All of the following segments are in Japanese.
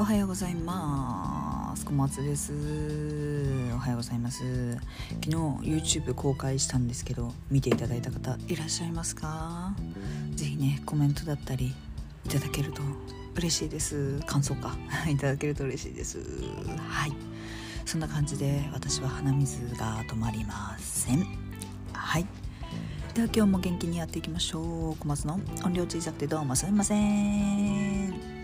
おはようございます。小松です。おはようございます。昨日 YouTube 公開したんですけど見ていただいた方いらっしゃいますか？ぜひねコメントだったりいただけると嬉しいです。感想か？いただけると嬉しいです。はい。そんな感じで私は鼻水が止まりません。はい。では今日も元気にやっていきましょう。小松の音量小さくてどうもすみません。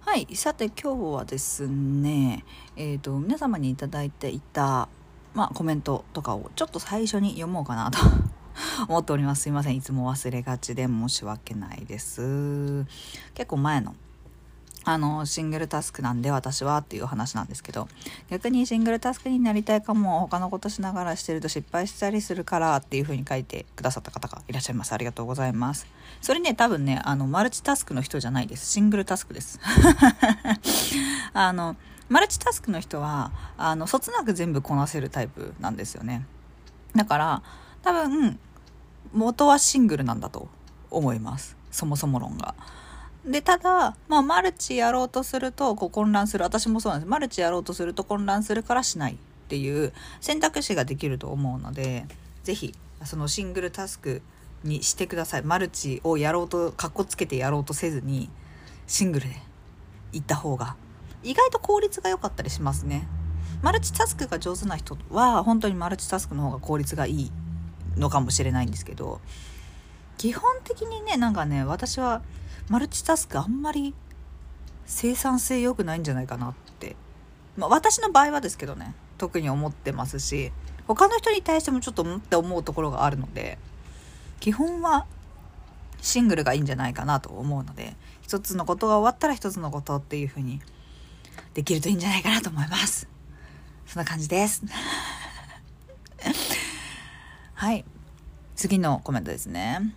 はいさて今日はですねえっ、ー、と皆様に頂いていたまあコメントとかをちょっと最初に読もうかなと 思っております。すいませんいつも忘れがちで申し訳ないです。結構前のあの、シングルタスクなんで私はっていう話なんですけど、逆にシングルタスクになりたいかも、他のことしながらしてると失敗したりするからっていう風に書いてくださった方がいらっしゃいます。ありがとうございます。それね、多分ね、あの、マルチタスクの人じゃないです。シングルタスクです。あの、マルチタスクの人は、あの、そつなく全部こなせるタイプなんですよね。だから、多分、元はシングルなんだと思います。そもそも論が。で、ただ、まあ、マルチやろうとすると、こう混乱する。私もそうなんです。マルチやろうとすると混乱するからしないっていう選択肢ができると思うので、是非そのシングルタスクにしてください。マルチをやろうと、かっこつけてやろうとせずに、シングルで行った方が、意外と効率が良かったりしますね。マルチタスクが上手な人は、本当にマルチタスクの方が効率がいいのかもしれないんですけど、基本的にね、なんかね、私は、マルチタスクあんまり生産性良くないんじゃないかなって、まあ、私の場合はですけどね。特に思ってますし他の人に対してもちょっとうんって思うところがあるので基本はシングルがいいんじゃないかなと思うので一つのことが終わったら一つのことっていう風にできるといいんじゃないかなと思います。そんな感じです。はい。次のコメントですね。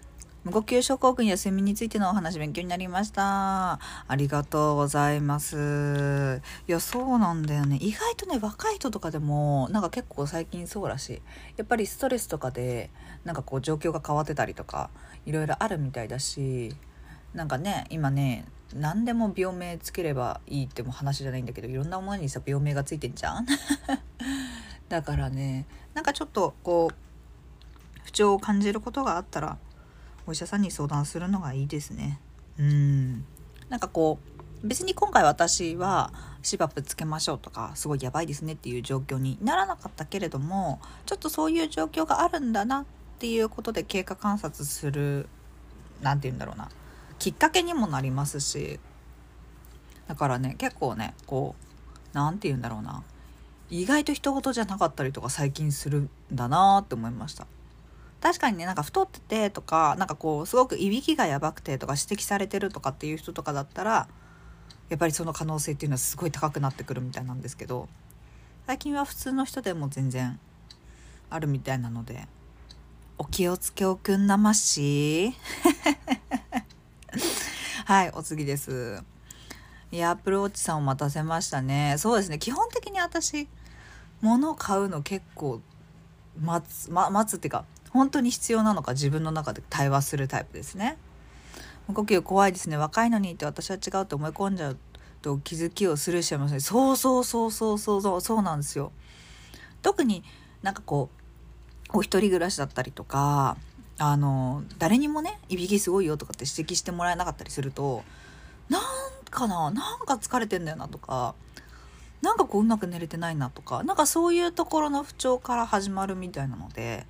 無呼吸症候群や睡眠についてのお話勉強になりました。ありがとうございます。いや、そうなんだよね。意外とね、若い人とかでも、なんか結構最近そうらしい。やっぱりストレスとかで、なんかこう状況が変わってたりとか、いろいろあるみたいだし、なんかね、今ね、何でも病名つければいいっても話じゃないんだけど、いろんなものにさ、病名がついてんじゃん だからね、なんかちょっとこう、不調を感じることがあったら、お医者さんに相談するのがいいですね。うんなんかこう別に今回私はシバップつけましょうとかすごいやばいですねっていう状況にならなかったけれどもちょっとそういう状況があるんだなっていうことで経過観察する何て言うんだろうなきっかけにもなりますしだからね結構ねこう何て言うんだろうな意外と人事じゃなかったりとか最近するんだなって思いました。確かにねなんか太っててとかなんかこうすごくいびきがやばくてとか指摘されてるとかっていう人とかだったらやっぱりその可能性っていうのはすごい高くなってくるみたいなんですけど最近は普通の人でも全然あるみたいなのでお気をつけおくんなまし。はいお次です。いやアップルウォッチさんを待たせましたね。そうですね基本的に私物を買うの結構待つ、ま、待つっていうか本当に必要なのか自分の中で対話するタイプですね。無呼吸怖いですね。若いのにって私は違うと思い込んじゃうと気づきをするしませんそうそうそうそうそうそうそうなんですよ。特になんかこうお一人暮らしだったりとかあの誰にもねいびきすごいよとかって指摘してもらえなかったりするとなんかななんか疲れてんだよなとかなんかこううまく寝れてないなとかなんかそういうところの不調から始まるみたいなので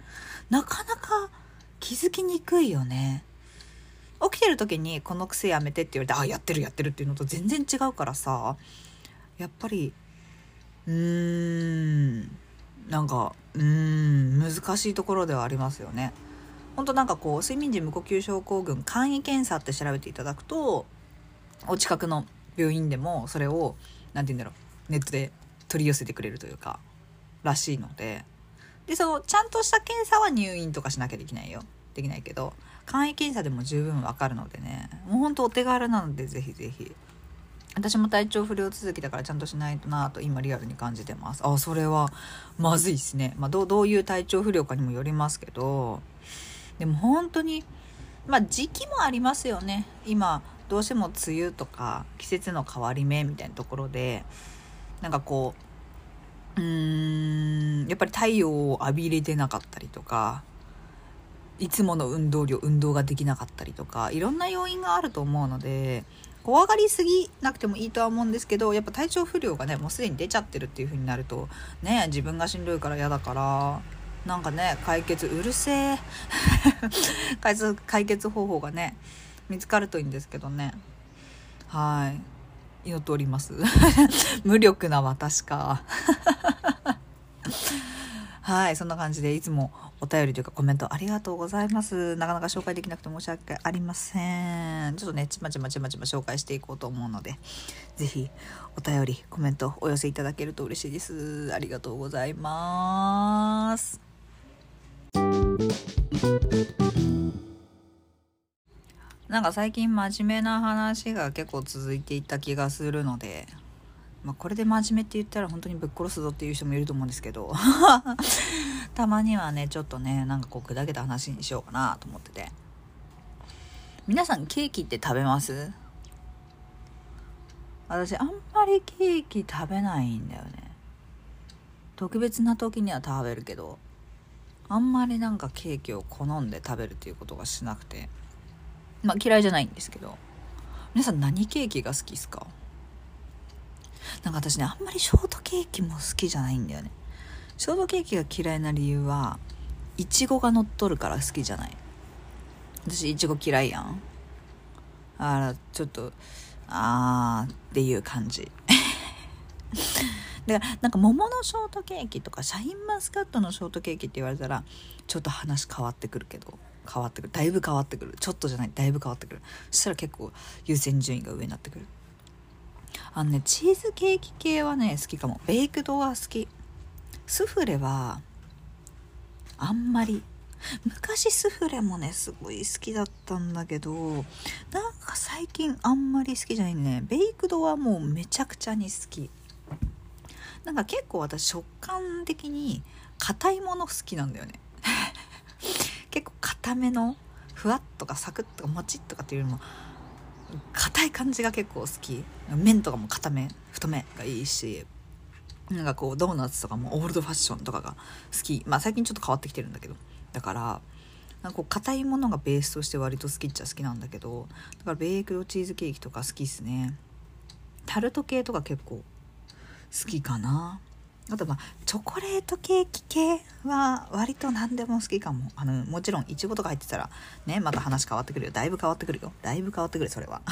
なかなか気づきにくいよね起きてる時にこの癖やめてって言われてあやってるやってるっていうのと全然違うからさやっぱりうーんなんかうん難しいところではありますよね。ほんとなんかこう睡眠時無呼吸症候群簡易検査って調べていただくとお近くの病院でもそれを何て言うんだろうネットで取り寄せてくれるというからしいので。でそのちゃんとした検査は入院とかしなきゃできないよ。できないけど簡易検査でも十分わかるのでね。もうほんとお手軽なのでぜひぜひ。私も体調不良続きだからちゃんとしないとなと今リアルに感じてます。あそれはまずいっすね。まあどういう体調不良かにもよりますけど。でも本当にまあ時期もありますよね。今どうしても梅雨とか季節の変わり目みたいなところでなんかこううーんやっぱり太陽を浴びれてなかったりとかいつもの運動量運動ができなかったりとかいろんな要因があると思うので怖がりすぎなくてもいいとは思うんですけどやっぱ体調不良がねもうすでに出ちゃってるっていう風になるとね自分がしんどいから嫌だからなんかね解決うるせえ。解決解決方法がね見つかるといいんですけどね。はい。祈っております。無力な私か。はいそんな感じでいつもお便りというかコメントありがとうございます。なかなか紹介できなくて申し訳ありません。ちょっとねちまちまちまちま紹介していこうと思うので是非お便りコメントお寄せいただけると嬉しいです。ありがとうございます。なんか最近真面目な話が結構続いていた気がするので、まあ、これで真面目って言ったら本当にぶっ殺すぞっていう人もいると思うんですけど たまにはねちょっとねなんかこう砕けた話にしようかなと思ってて。皆さんケーキって食べます？私あんまりケーキ食べないんだよね。特別な時には食べるけどあんまりなんかケーキを好んで食べるっていうことがしなくて。まあ嫌いじゃないんですけど。皆さん何ケーキが好きですか？なんか私ねあんまりショートケーキも好きじゃないんだよね。ショートケーキが嫌いな理由はいちごが乗っとるから好きじゃない。私いちご嫌いやん。あらちょっとあーっていう感じ。だからなんか桃のショートケーキとかシャインマスカットのショートケーキって言われたらちょっと話変わってくるけど。変わってくる。だいぶ変わってくる。ちょっとじゃない。だいぶ変わってくる。そしたら結構優先順位が上になってくる。あのねチーズケーキ系はね好きかも。ベイクドは好き。スフレはあんまり。昔スフレもねすごい好きだったんだけどなんか最近あんまり好きじゃないね。ベイクドはもうめちゃくちゃに好き。なんか結構私食感的に硬いもの好きなんだよね。結構硬めのふわっとかサクッとかもちっとかっていうよりも硬い感じが結構好き。麺とかも硬め太めがいいしなんかこうドーナツとかもオールドファッションとかが好き。まあ最近ちょっと変わってきてるんだけど。だからなんかこう硬いものがベースとして割と好きっちゃ好きなんだけど。だからベークドチーズケーキとか好きっすね。タルト系とか結構好きかな。あとまあチョコレートケーキ系は割と何でも好きかも。あのもちろんいちごとか入ってたらねまた話変わってくるよ。だいぶ変わってくるよ。だいぶ変わってくるそれは。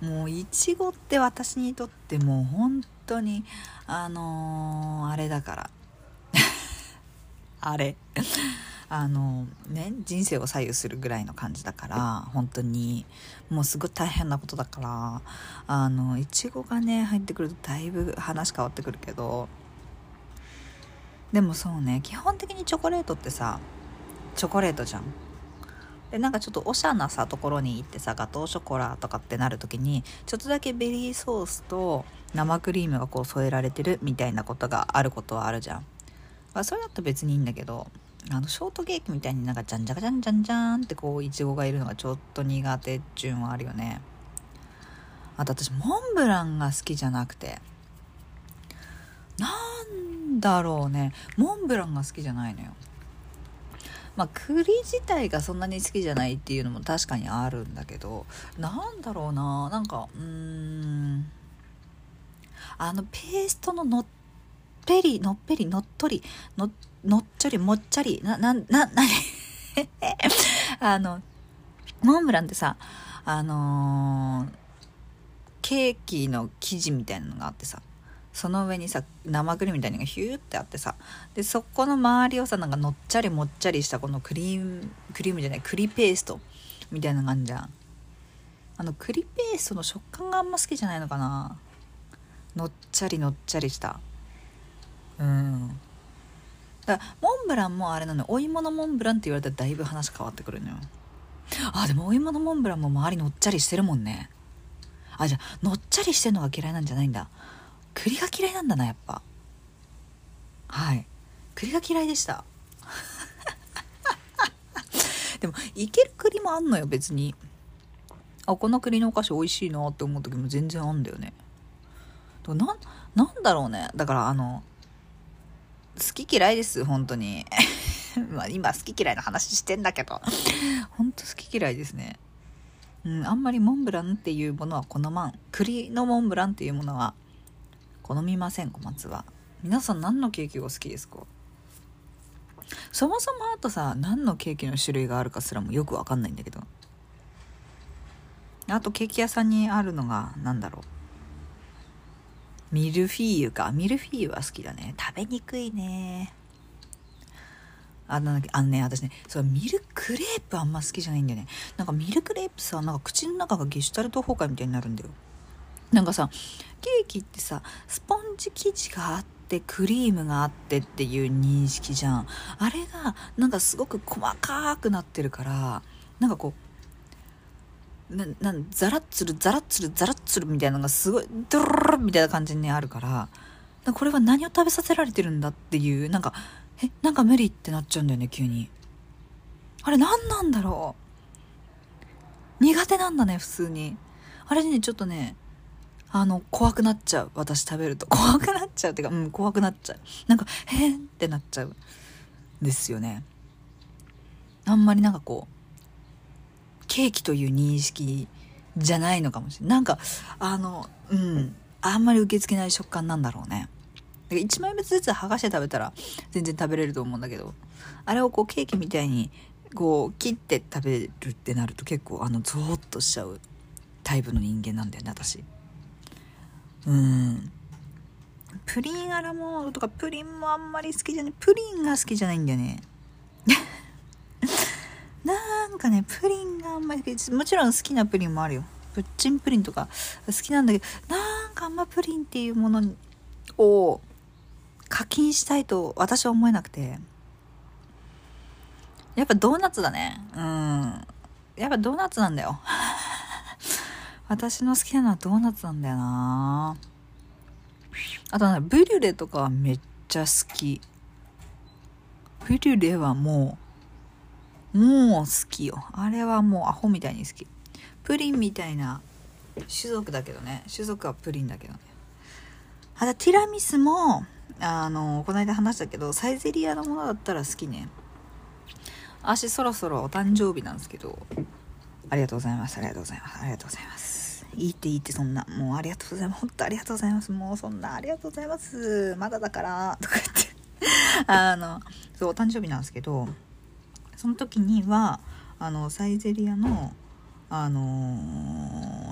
もういちごって私にとってもう本当にあのー、あれだから。あれ。あのね人生を左右するぐらいの感じだから本当に。もうすごい大変なことだからあのいちごがね入ってくるとだいぶ話変わってくるけどでもそうね基本的にチョコレートってさチョコレートじゃん。でなんかちょっとおしゃなさところに行ってさガトーショコラとかってなる時にちょっとだけベリーソースと生クリームがこう添えられてるみたいなことがあることはあるじゃん、まあ、それだと別にいいんだけどあのショートケーキみたいになんかじゃんじゃかじゃんじゃんじゃんってこういちごがいるのがちょっと苦手っていうのはあるよね。あと私モンブランが好きじゃなくて。なんだろうね。モンブランが好きじゃないのよ。まあ栗自体がそんなに好きじゃないっていうのも確かにあるんだけどなんだろうな。なんかうーん。あのペーストののっぺりのっぺりのっとりのっのっちょりもっちゃりななな なあのモンブランってさあのー、ケーキの生地みたいなのがあってさその上にさ生クリームみたいなのがヒューってあってさでそこの周りをさなんかのっちゃりもっちゃりしたこのクリームクリームじゃない栗ペーストみたいなのがあるじゃん。あの栗ペーストの食感があんま好きじゃないのかな。のっちゃりのっちゃりした。うん。だモンブランもあれなのお芋のモンブランって言われたらだいぶ話変わってくるのよ。あでもお芋のモンブランも周りのっちゃりしてるもんね。あじゃあのっちゃりしてんのが嫌いなんじゃないんだ。栗が嫌いなんだなやっぱ。はい。栗が嫌いでした。でもいける栗もあんのよ別に。あこの栗のお菓子美味しいなって思う時も全然あんだよね。なんなんだろうね。だからあの好き嫌いです本当に。まあ今好き嫌いの話してんだけど。本当好き嫌いですね。うんあんまりモンブランっていうものは好まん。栗のモンブランっていうものは好みません小松は。皆さん何のケーキが好きですか？そもそもあとさ何のケーキの種類があるかすらもよくわかんないんだけど。あとケーキ屋さんにあるのが何だろう？ミルフィーユか。ミルフィーユは好きだね。食べにくいね。あなんだっけ？あのね私ねそうミルクレープあんま好きじゃないんだよね。なんかミルクレープさなんか口の中がゲシュタルト崩壊みたいになるんだよ。なんかさケーキってさスポンジ生地があってクリームがあってっていう認識じゃん。あれがなんかすごく細かくなってるからなんかこうななんザラッツルザラッツルザラッツルみたいなのがすごいドロロみたいな感じにあるからこれは何を食べさせられてるんだっていうなんかえなんか無理ってなっちゃうんだよね急にあれ何なんだろう苦手なんだね普通にあれねちょっとねあの怖くなっちゃう私食べると怖くなっちゃうっていうかうん怖くなっちゃうなんかへんってなっちゃうですよねあんまりなんかこうケーキという認識じゃないのかもしれない。なんかあのうんあんまり受け付けない食感なんだろうね。1枚ずつ剥がして食べたら全然食べれると思うんだけどあれをこうケーキみたいにこう切って食べるってなると結構あのゾーッとしちゃうタイプの人間なんだよね私。うん。プリンアラモードとかプリンもあんまり好きじゃない。プリンが好きじゃないんだよねなんかねプリンがあんまりもちろん好きなプリンもあるよ。プッチンプリンとか好きなんだけどなんかあんまプリンっていうものを課金したいと私は思えなくて。やっぱドーナツだね。うん。やっぱドーナツなんだよ。私の好きなのはドーナツなんだよな。あとねブリュレとかはめっちゃ好き。ブリュレはもうもう好きよ。あれはもうアホみたいに好き。プリンみたいな種族だけどね。種族はプリンだけどね。あとティラミスもあのこの間話したけどサイゼリアのものだったら好きね。私そろそろお誕生日なんですけど。ありがとうございます。ありがとうございます。ありがとうございます。いいっていいってそんな。もうありがとうございます。本当ありがとうございます。もうそんなありがとうございます。まだだから。とか言って。あのそうお誕生日なんですけど。その時にはあのサイゼリアのあの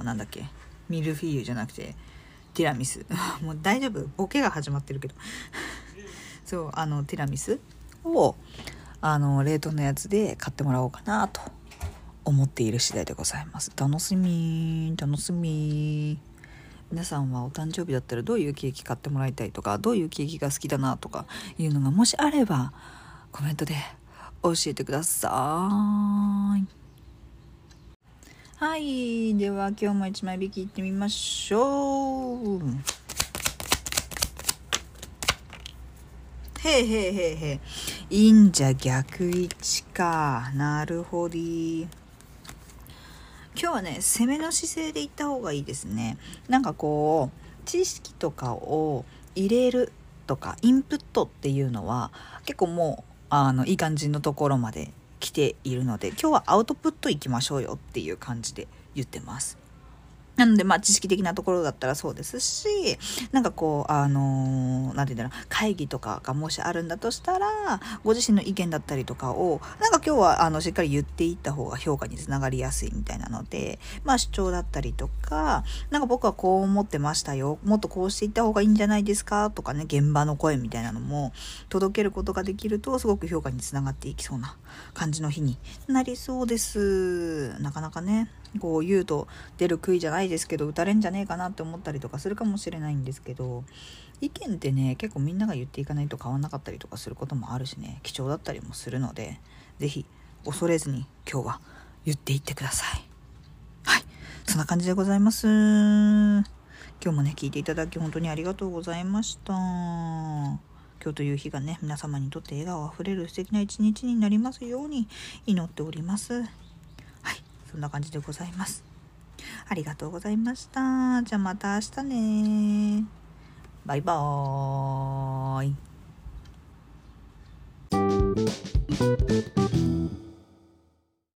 ー、なんだっけミルフィーユじゃなくてティラミス。もう大丈夫？ボケが始まってるけど。そうあのティラミスをあの冷凍のやつで買ってもらおうかなと思っている次第でございます。楽しみ楽しみ皆さんはお誕生日だったらどういうケーキ買ってもらいたいとかどういうケーキが好きだなとかいうのがもしあればコメントで教えてください。はい。では今日も1枚引きいってみましょう。へえへえへえへえいいんじゃ逆位置か。なるほど。今日はね攻めの姿勢でいった方がいいですね。なんかこう知識とかを入れるとかインプットっていうのは結構もうあのいい感じのところまで来ているので今日はアウトプットいきましょうよっていう感じで言ってます。なので、まあ、知識的なところだったらそうですし、なんかこう、あのー、なんて言うんだろう、会議とかがもしあるんだとしたら、ご自身の意見だったりとかを、なんか今日は、あの、しっかり言っていった方が評価につながりやすいみたいなので、まあ、主張だったりとか、なんか僕はこう思ってましたよ。もっとこうしていった方がいいんじゃないですかとかね、現場の声みたいなのも届けることができると、すごく評価につながっていきそうな感じの日になりそうです。なかなかね。こう言うと出る杭じゃないですけど打たれんじゃねえかなって思ったりとかするかもしれないんですけど意見ってね結構みんなが言っていかないと変わんなかったりとかすることもあるしね貴重だったりもするので是非恐れずに今日は言っていってください。はい。そんな感じでございます。今日もね聞いていただき本当にありがとうございました。今日という日がね皆様にとって笑顔あふれる素敵な一日になりますように祈っております。そんな感じでございます。ありがとうございました。じゃあまた明日ね。バイバーイ。